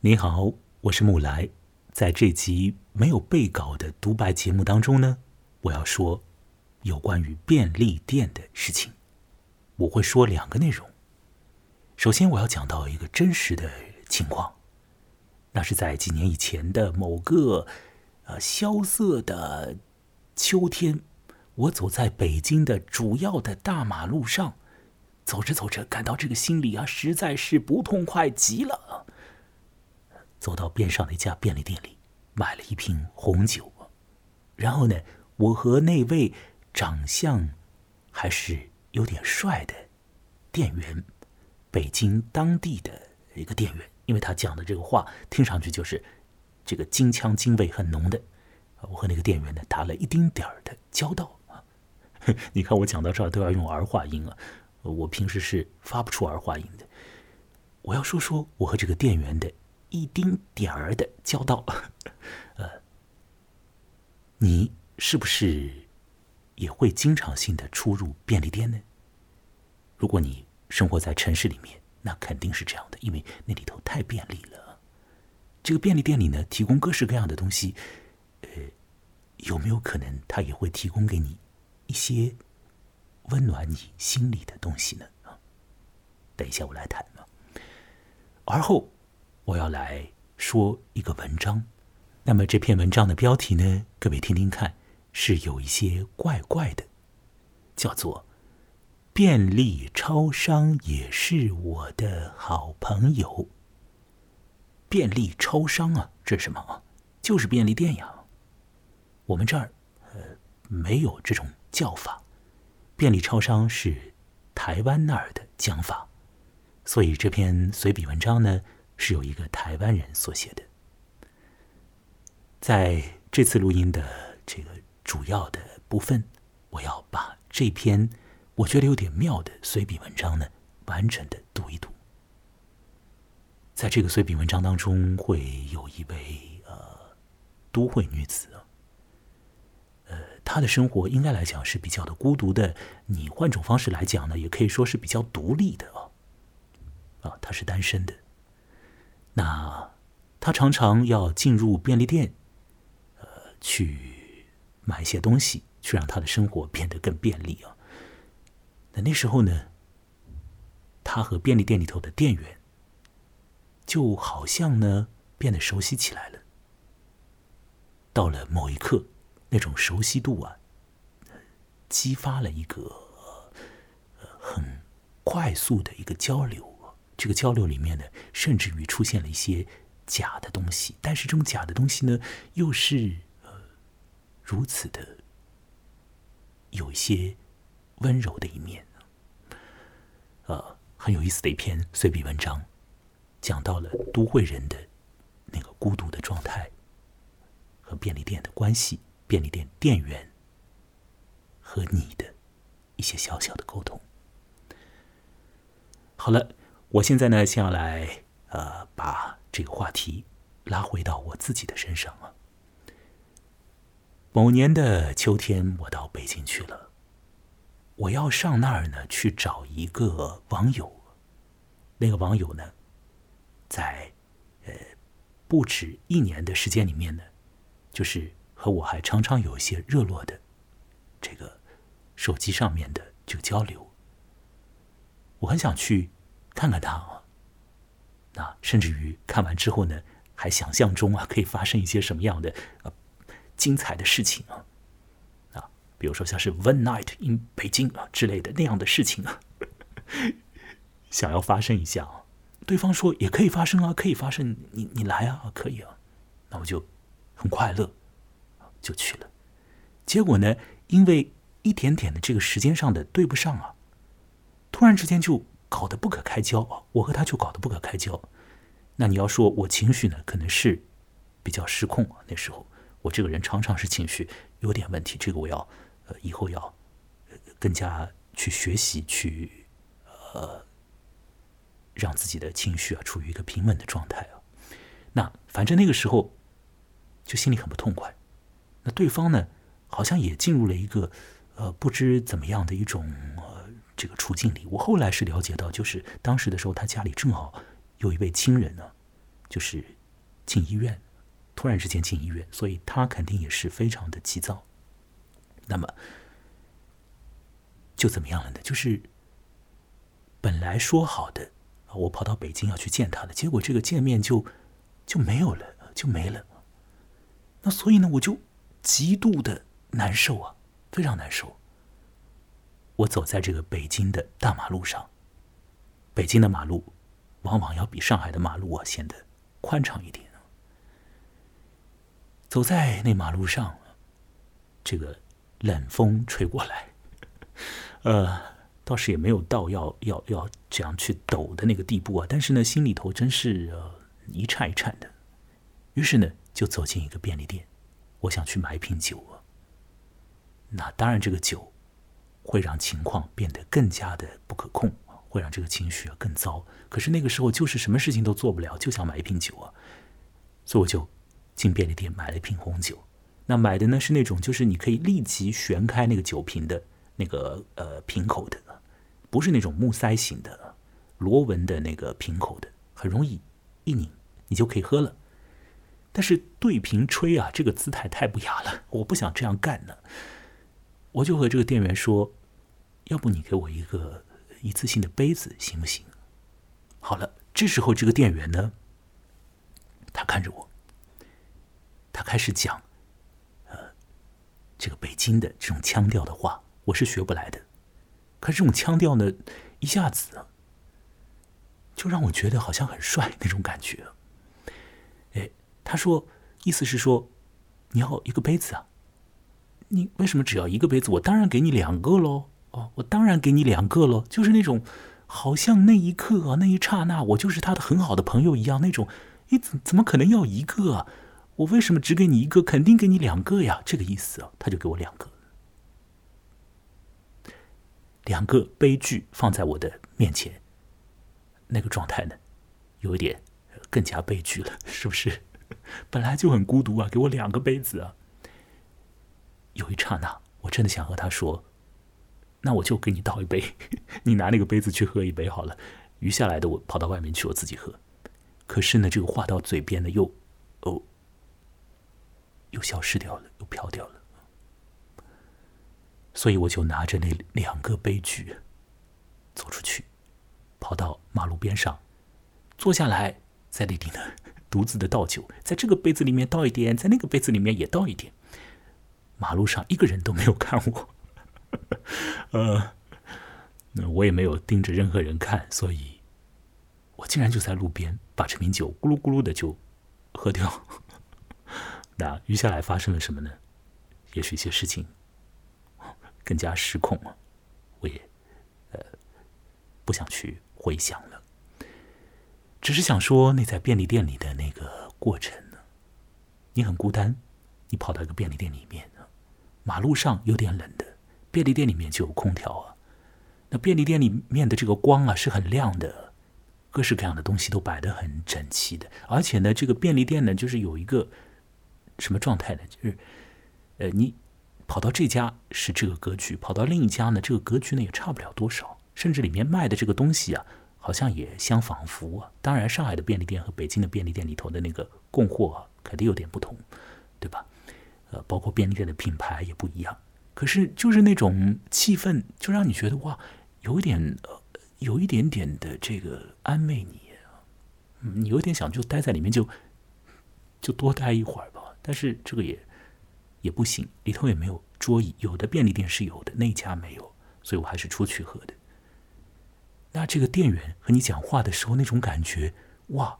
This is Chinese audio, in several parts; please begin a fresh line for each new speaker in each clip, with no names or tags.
你好，我是木来。在这集没有背稿的独白节目当中呢，我要说有关于便利店的事情。我会说两个内容。首先，我要讲到一个真实的情况，那是在几年以前的某个呃萧瑟的秋天，我走在北京的主要的大马路上，走着走着，感到这个心里啊实在是不痛快极了。走到边上的一家便利店里，买了一瓶红酒。然后呢，我和那位长相还是有点帅的店员，北京当地的一个店员，因为他讲的这个话听上去就是这个京腔京味很浓的。我和那个店员呢打了一丁点儿的交道啊。你看我讲到这儿都要用儿化音啊，我平时是发不出儿化音的。我要说说我和这个店员的。一丁点儿的交道，呃，你是不是也会经常性的出入便利店呢？如果你生活在城市里面，那肯定是这样的，因为那里头太便利了。这个便利店里呢，提供各式各样的东西，呃，有没有可能他也会提供给你一些温暖你心里的东西呢？啊，等一下我来谈啊，而后。我要来说一个文章，那么这篇文章的标题呢，各位听听看，是有一些怪怪的，叫做“便利超商也是我的好朋友”。便利超商啊，这是什么啊？就是便利店呀。我们这儿呃没有这种叫法，便利超商是台湾那儿的讲法，所以这篇随笔文章呢。是有一个台湾人所写的，在这次录音的这个主要的部分，我要把这篇我觉得有点妙的随笔文章呢，完整的读一读。在这个随笔文章当中，会有一位呃都会女子，呃，她的生活应该来讲是比较的孤独的。你换种方式来讲呢，也可以说是比较独立的啊，啊，她是单身的。那他常常要进入便利店，呃，去买一些东西，去让他的生活变得更便利啊。那那时候呢，他和便利店里头的店员就好像呢变得熟悉起来了。到了某一刻，那种熟悉度啊，激发了一个很快速的一个交流。这个交流里面呢，甚至于出现了一些假的东西，但是这种假的东西呢，又是呃如此的有一些温柔的一面，呃，很有意思的一篇随笔文章，讲到了都会人的那个孤独的状态和便利店的关系，便利店店员和你的一些小小的沟通。好了。我现在呢，先要来呃，把这个话题拉回到我自己的身上啊。某年的秋天，我到北京去了，我要上那儿呢去找一个网友。那个网友呢，在呃不止一年的时间里面呢，就是和我还常常有一些热络的这个手机上面的这个交流。我很想去。看看他啊，那甚至于看完之后呢，还想象中啊可以发生一些什么样的呃精彩的事情啊啊，比如说像是 One Night in 北京啊之类的那样的事情啊，想要发生一下啊，对方说也可以发生啊，可以发生，你你来啊，可以啊，那我就很快乐，就去了。结果呢，因为一点点的这个时间上的对不上啊，突然之间就。搞得不可开交啊！我和他就搞得不可开交。那你要说我情绪呢，可能是比较失控啊。那时候我这个人常常是情绪有点问题，这个我要呃以后要更加去学习，去呃让自己的情绪啊处于一个平稳的状态啊。那反正那个时候就心里很不痛快。那对方呢，好像也进入了一个呃不知怎么样的一种。这个处境里，我后来是了解到，就是当时的时候，他家里正好有一位亲人呢，就是进医院，突然之间进医院，所以他肯定也是非常的急躁。那么就怎么样了呢？就是本来说好的，我跑到北京要去见他的，结果这个见面就就没有了，就没了。那所以呢，我就极度的难受啊，非常难受。我走在这个北京的大马路上，北京的马路往往要比上海的马路啊显得宽敞一点。走在那马路上，这个冷风吹过来，呃，倒是也没有到要要要这样去抖的那个地步啊。但是呢，心里头真是呃一颤一颤的。于是呢，就走进一个便利店，我想去买一瓶酒啊。那当然，这个酒。会让情况变得更加的不可控，会让这个情绪更糟。可是那个时候就是什么事情都做不了，就想买一瓶酒啊，所以我就进便利店买了一瓶红酒。那买的呢是那种就是你可以立即旋开那个酒瓶的那个呃瓶口的，不是那种木塞型的螺纹的那个瓶口的，很容易一拧你就可以喝了。但是对瓶吹啊，这个姿态太不雅了，我不想这样干呢。我就和这个店员说。要不你给我一个一次性的杯子行不行？好了，这时候这个店员呢，他看着我，他开始讲，呃，这个北京的这种腔调的话，我是学不来的。可是这种腔调呢，一下子就让我觉得好像很帅那种感觉。哎，他说，意思是说，你要一个杯子啊？你为什么只要一个杯子？我当然给你两个喽。哦，我当然给你两个喽，就是那种，好像那一刻啊，那一刹那，我就是他的很好的朋友一样，那种，你怎怎么可能要一个啊？我为什么只给你一个？肯定给你两个呀，这个意思啊，他就给我两个，两个悲剧放在我的面前，那个状态呢，有一点更加悲剧了，是不是？本来就很孤独啊，给我两个杯子啊，有一刹那，我真的想和他说。那我就给你倒一杯，你拿那个杯子去喝一杯好了，余下来的我跑到外面去我自己喝。可是呢，这个话到嘴边呢，又哦，又消失掉了，又飘掉了。所以我就拿着那两个杯具走出去，跑到马路边上，坐下来，在那里呢，独自的倒酒，在这个杯子里面倒一点，在那个杯子里面也倒一点。马路上一个人都没有看我。呃，那我也没有盯着任何人看，所以，我竟然就在路边把这瓶酒咕噜咕噜的就喝掉。那余下来发生了什么呢？也是一些事情更加失控了，我也呃不想去回想了，只是想说，那在便利店里的那个过程呢，你很孤单，你跑到一个便利店里面，马路上有点冷的。便利店里面就有空调啊，那便利店里面的这个光啊是很亮的，各式各样的东西都摆得很整齐的，而且呢，这个便利店呢就是有一个什么状态呢？就是呃，你跑到这家是这个格局，跑到另一家呢，这个格局呢也差不了多少，甚至里面卖的这个东西啊，好像也相仿佛啊。当然，上海的便利店和北京的便利店里头的那个供货肯定有点不同，对吧？呃，包括便利店的品牌也不一样。可是，就是那种气氛，就让你觉得哇，有一点呃，有一点点的这个安慰你，你有点想就待在里面，就就多待一会儿吧。但是这个也也不行，里头也没有桌椅，有的便利店是有的，那家没有，所以我还是出去喝的。那这个店员和你讲话的时候，那种感觉，哇，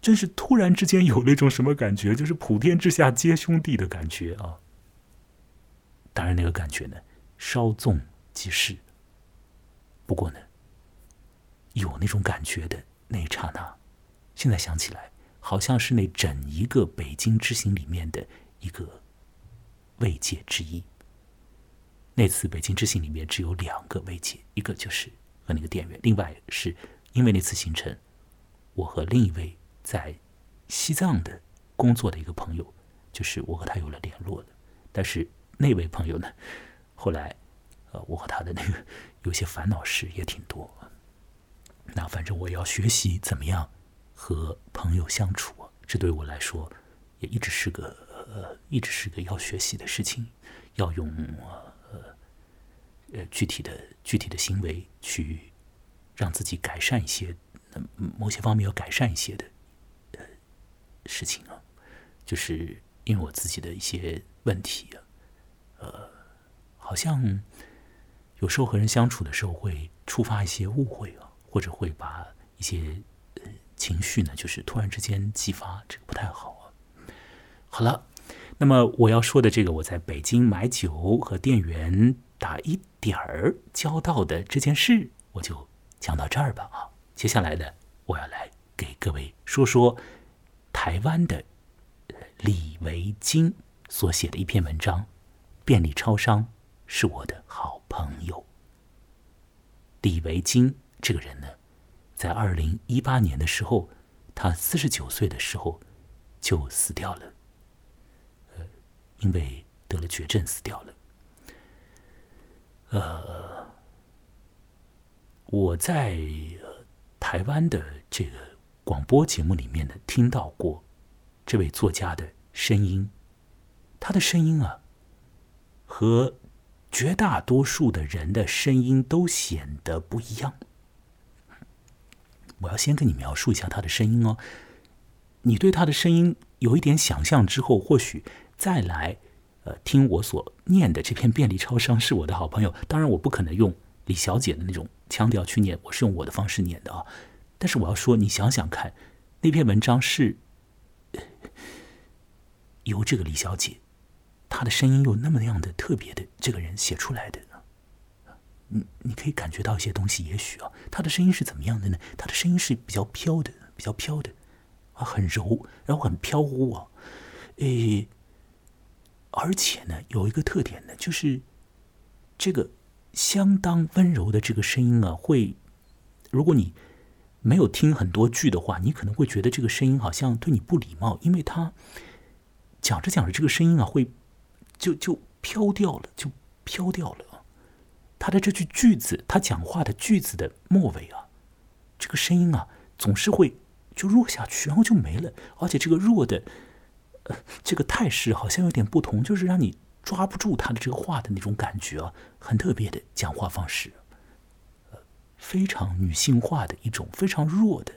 真是突然之间有那种什么感觉，就是普天之下皆兄弟的感觉啊。当然，那个感觉呢，稍纵即逝。不过呢，有那种感觉的那一刹那，现在想起来，好像是那整一个北京之行里面的一个慰藉之一。那次北京之行里面只有两个慰藉，一个就是和那个店员，另外是因为那次行程，我和另一位在西藏的工作的一个朋友，就是我和他有了联络的，但是。那位朋友呢？后来，呃，我和他的那个有些烦恼事也挺多。那反正我要学习怎么样和朋友相处，这对我来说也一直是个呃，一直是个要学习的事情，要用呃呃具体的具体的行为去让自己改善一些，某些方面要改善一些的事情啊，就是因为我自己的一些问题啊，呃，好像有时候和人相处的时候会触发一些误会啊，或者会把一些呃。情绪呢，就是突然之间激发，这个不太好啊。好了，那么我要说的这个，我在北京买酒和店员打一点儿交道的这件事，我就讲到这儿吧啊。接下来呢，我要来给各位说说台湾的李维京所写的一篇文章，《便利超商是我的好朋友》。李维京这个人呢？在二零一八年的时候，他四十九岁的时候就死掉了。呃，因为得了绝症死掉了。呃，我在台湾的这个广播节目里面的，听到过这位作家的声音。他的声音啊，和绝大多数的人的声音都显得不一样。我要先跟你描述一下他的声音哦。你对他的声音有一点想象之后，或许再来呃听我所念的这篇便利超商是我的好朋友。当然，我不可能用李小姐的那种腔调去念，我是用我的方式念的啊。但是我要说，你想想看，那篇文章是由这个李小姐，她的声音又那么样的特别的这个人写出来的。你你可以感觉到一些东西，也许啊，他的声音是怎么样的呢？他的声音是比较飘的，比较飘的，啊，很柔，然后很飘忽啊，诶，而且呢，有一个特点呢，就是这个相当温柔的这个声音啊，会，如果你没有听很多句的话，你可能会觉得这个声音好像对你不礼貌，因为他讲着讲着，这个声音啊，会就就飘掉了，就飘掉了。他的这句句子，他讲话的句子的末尾啊，这个声音啊，总是会就弱下去，然后就没了。而且这个弱的，这个态势好像有点不同，就是让你抓不住他的这个话的那种感觉啊，很特别的讲话方式，非常女性化的一种非常弱的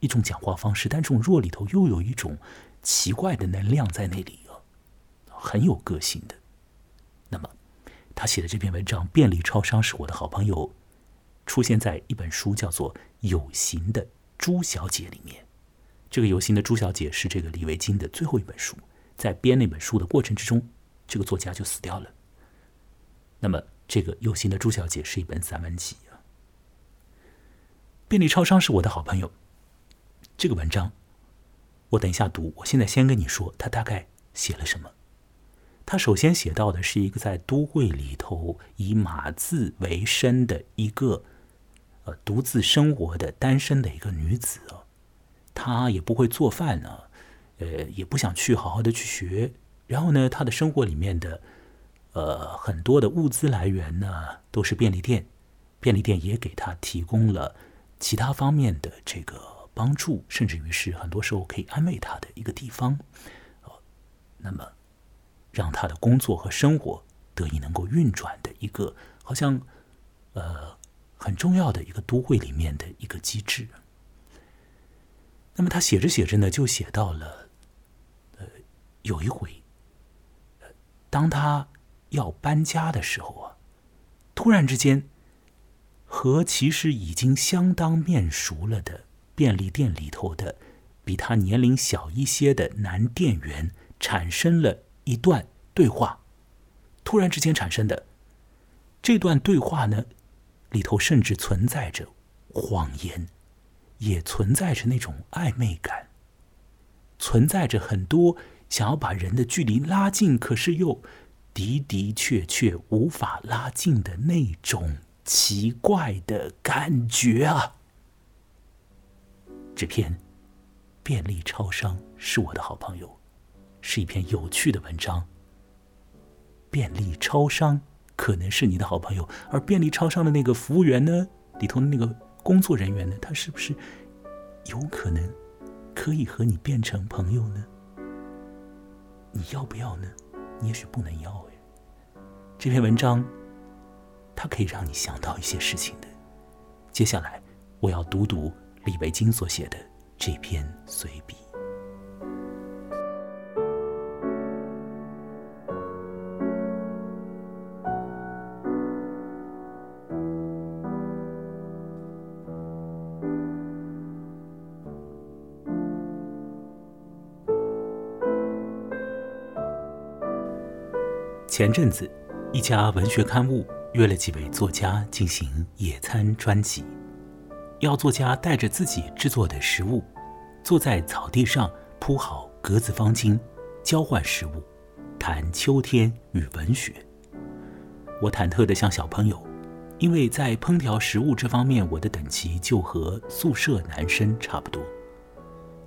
一种讲话方式，但这种弱里头又有一种奇怪的能量在那里啊，很有个性的。那么。他写的这篇文章《便利超商是我的好朋友》，出现在一本书叫做《有形的朱小姐》里面。这个有形的朱小姐是这个李维京的最后一本书。在编那本书的过程之中，这个作家就死掉了。那么，这个有形的朱小姐是一本散文集。便利超商是我的好朋友。这个文章，我等一下读。我现在先跟你说，他大概写了什么。他首先写到的是一个在都会里头以码字为生的一个，呃，独自生活的单身的一个女子啊，她也不会做饭呢，呃，也不想去好好的去学。然后呢，她的生活里面的，呃，很多的物资来源呢都是便利店，便利店也给她提供了其他方面的这个帮助，甚至于是很多时候可以安慰他的一个地方，那么。让他的工作和生活得以能够运转的一个，好像呃很重要的一个都会里面的一个机制。那么他写着写着呢，就写到了呃有一回，当他要搬家的时候啊，突然之间和其实已经相当面熟了的便利店里头的比他年龄小一些的男店员产生了。一段对话，突然之间产生的这段对话呢，里头甚至存在着谎言，也存在着那种暧昧感，存在着很多想要把人的距离拉近，可是又的的确确无法拉近的那种奇怪的感觉啊！这篇便利超商是我的好朋友。是一篇有趣的文章。便利超商可能是你的好朋友，而便利超商的那个服务员呢，里头的那个工作人员呢，他是不是有可能可以和你变成朋友呢？你要不要呢？你也许不能要哎。这篇文章，它可以让你想到一些事情的。接下来，我要读读李维京所写的这篇随笔。前阵子，一家文学刊物约了几位作家进行野餐专辑，要作家带着自己制作的食物，坐在草地上铺好格子方巾，交换食物，谈秋天与文学。我忐忑的像小朋友，因为在烹调食物这方面，我的等级就和宿舍男生差不多。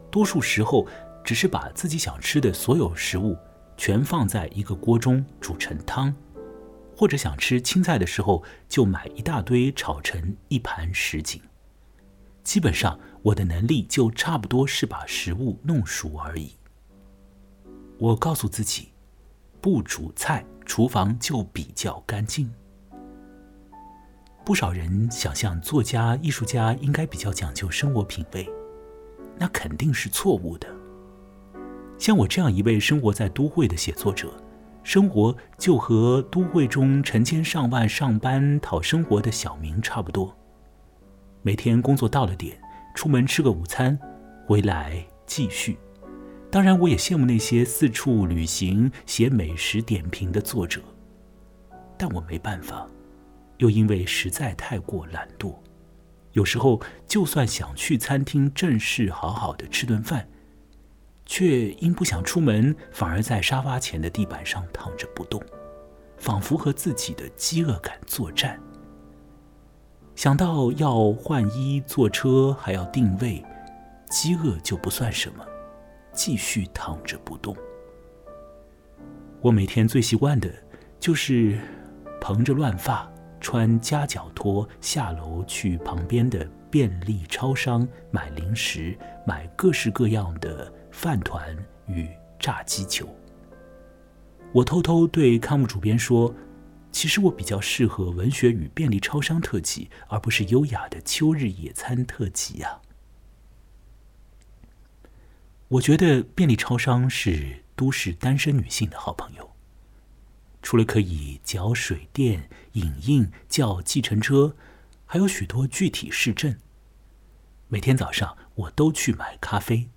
多数时候，只是把自己想吃的所有食物。全放在一个锅中煮成汤，或者想吃青菜的时候，就买一大堆炒成一盘什锦。基本上，我的能力就差不多是把食物弄熟而已。我告诉自己，不煮菜，厨房就比较干净。不少人想象作家、艺术家应该比较讲究生活品味，那肯定是错误的。像我这样一位生活在都会的写作者，生活就和都会中成千上万上班讨生活的小明差不多。每天工作到了点，出门吃个午餐，回来继续。当然，我也羡慕那些四处旅行、写美食点评的作者，但我没办法，又因为实在太过懒惰，有时候就算想去餐厅正式好好的吃顿饭。却因不想出门，反而在沙发前的地板上躺着不动，仿佛和自己的饥饿感作战。想到要换衣、坐车，还要定位，饥饿就不算什么，继续躺着不动。我每天最习惯的就是蓬着乱发，穿夹脚拖下楼去旁边的便利超商买零食，买各式各样的。饭团与炸鸡球。我偷偷对刊物主编说：“其实我比较适合文学与便利超商特辑，而不是优雅的秋日野餐特辑呀。”我觉得便利超商是都市单身女性的好朋友。除了可以缴水电、影印、叫计程车，还有许多具体市政。每天早上我都去买咖啡。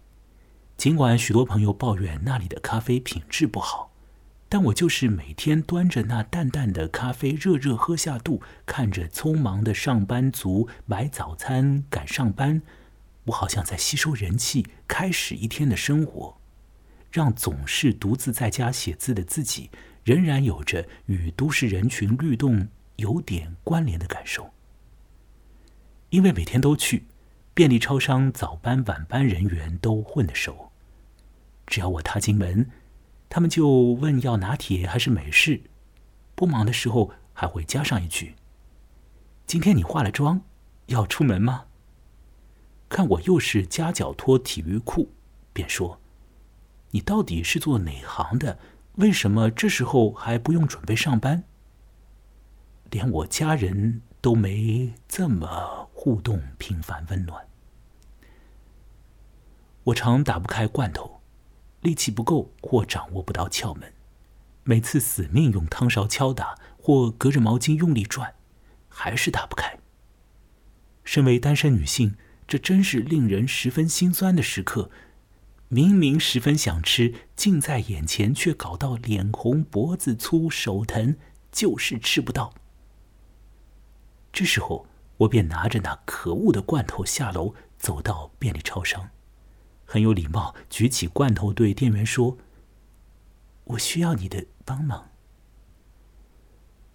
尽管许多朋友抱怨那里的咖啡品质不好，但我就是每天端着那淡淡的咖啡热热喝下肚，看着匆忙的上班族买早餐赶上班，我好像在吸收人气，开始一天的生活，让总是独自在家写字的自己，仍然有着与都市人群律动有点关联的感受，因为每天都去便利超商，早班晚班人员都混得熟。只要我踏进门，他们就问要拿铁还是美式。不忙的时候还会加上一句：“今天你化了妆，要出门吗？”看我又是夹脚拖体育裤，便说：“你到底是做哪行的？为什么这时候还不用准备上班？”连我家人都没这么互动频繁温暖。我常打不开罐头。力气不够或掌握不到窍门，每次死命用汤勺敲打或隔着毛巾用力转，还是打不开。身为单身女性，这真是令人十分心酸的时刻。明明十分想吃，近在眼前却搞到脸红脖子粗手疼，就是吃不到。这时候，我便拿着那可恶的罐头下楼，走到便利超商。很有礼貌，举起罐头对店员说：“我需要你的帮忙。”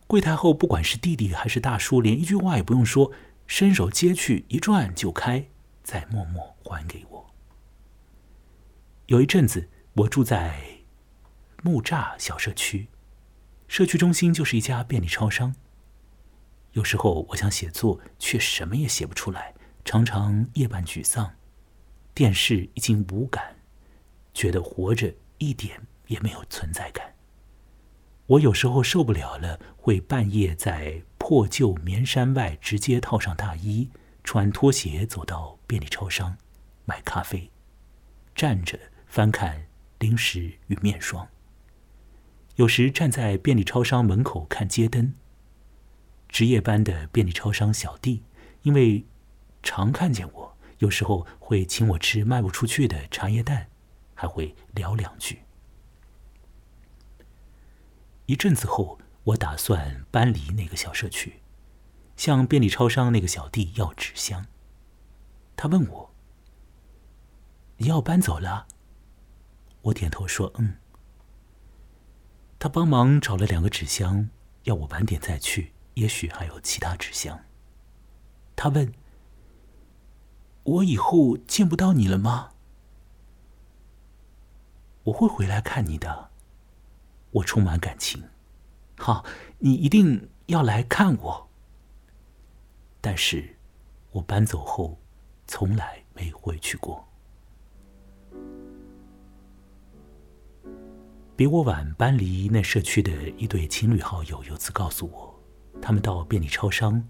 柜台后，不管是弟弟还是大叔，连一句话也不用说，伸手接去，一转就开，再默默还给我。有一阵子，我住在木栅小社区，社区中心就是一家便利超商。有时候我想写作，却什么也写不出来，常常夜半沮丧。电视已经无感，觉得活着一点也没有存在感。我有时候受不了了，会半夜在破旧棉衫外直接套上大衣，穿拖鞋走到便利超商买咖啡，站着翻看零食与面霜。有时站在便利超商门口看街灯。值夜班的便利超商小弟，因为常看见我，有时候会请我吃卖不出去的茶叶蛋，还会聊两句。一阵子后，我打算搬离那个小社区，向便利超商那个小弟要纸箱。他问我：“你要搬走了？”我点头说：“嗯。”他帮忙找了两个纸箱，要我晚点再去。也许还有其他纸箱。他问：“我以后见不到你了吗？”我会回来看你的。我充满感情。好，你一定要来看我。但是，我搬走后，从来没回去过。比我晚搬离那社区的一对情侣好友，有次告诉我。他们到便利超商，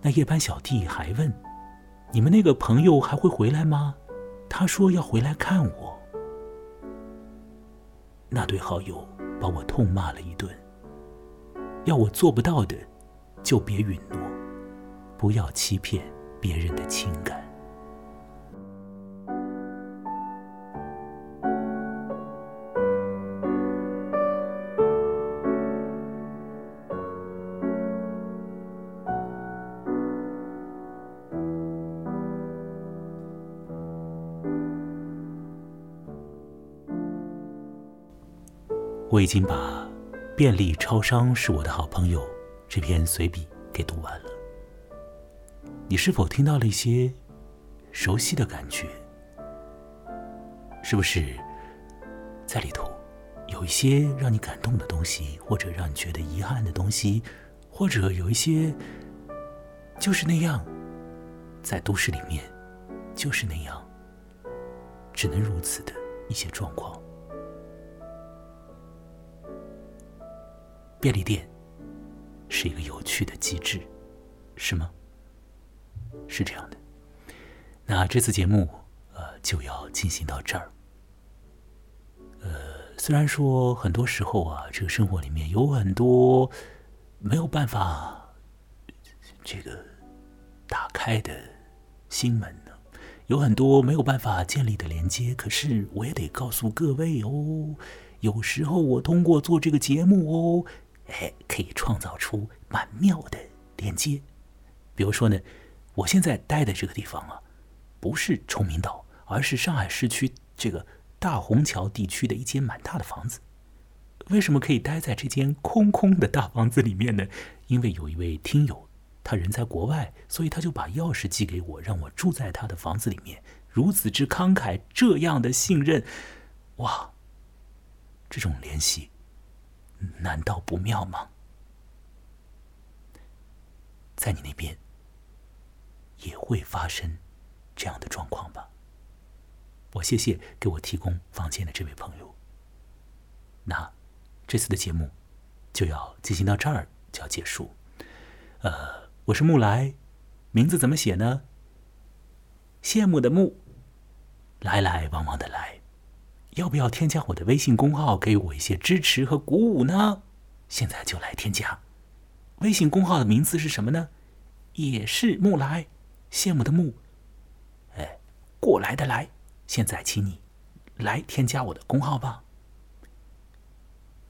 那夜班小弟还问：“你们那个朋友还会回来吗？”他说要回来看我。那对好友把我痛骂了一顿，要我做不到的就别允诺，不要欺骗别人的情感。已经把《便利超商是我的好朋友》这篇随笔给读完了。你是否听到了一些熟悉的感觉？是不是在里头有一些让你感动的东西，或者让你觉得遗憾的东西，或者有一些就是那样，在都市里面就是那样，只能如此的一些状况？便利店是一个有趣的机制，是吗？是这样的。那这次节目呃就要进行到这儿。呃，虽然说很多时候啊，这个生活里面有很多没有办法这个打开的心门呢，有很多没有办法建立的连接。可是我也得告诉各位哦，有时候我通过做这个节目哦。哎，可以创造出蛮妙的连接。比如说呢，我现在待的这个地方啊，不是崇明岛，而是上海市区这个大虹桥地区的一间蛮大的房子。为什么可以待在这间空空的大房子里面呢？因为有一位听友，他人在国外，所以他就把钥匙寄给我，让我住在他的房子里面。如此之慷慨，这样的信任，哇，这种联系。难道不妙吗？在你那边也会发生这样的状况吧？我谢谢给我提供房间的这位朋友。那这次的节目就要进行到这儿就要结束。呃，我是木来，名字怎么写呢？羡慕的慕，来来往往的来。要不要添加我的微信公号，给我一些支持和鼓舞呢？现在就来添加。微信公号的名字是什么呢？也是木来，羡慕的慕，哎，过来的来。现在请你来添加我的公号吧。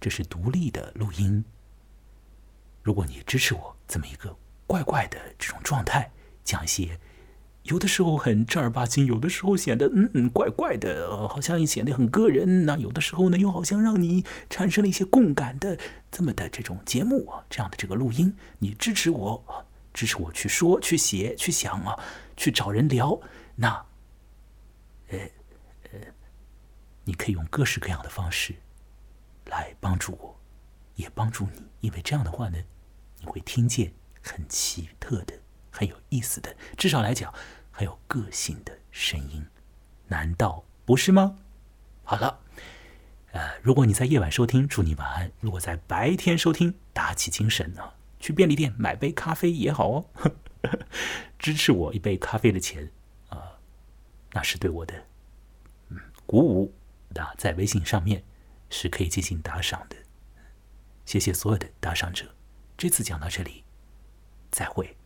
这是独立的录音。如果你支持我这么一个怪怪的这种状态，讲一些。有的时候很正儿八经，有的时候显得嗯嗯怪怪的，好像显得很个人。那有的时候呢，又好像让你产生了一些共感的这么的这种节目啊，这样的这个录音，你支持我，支持我去说、去写、去想啊，去找人聊。那，呃呃，你可以用各式各样的方式来帮助我，也帮助你，因为这样的话呢，你会听见很奇特的。很有意思的，至少来讲，很有个性的声音。难道不是吗？好了，呃，如果你在夜晚收听，祝你晚安；如果在白天收听，打起精神呢，去便利店买杯咖啡也好哦，支持我一杯咖啡的钱啊，那是对我的鼓舞。那在微信上面是可以进行打赏的，谢谢所有的打赏者。这次讲到这里，再会。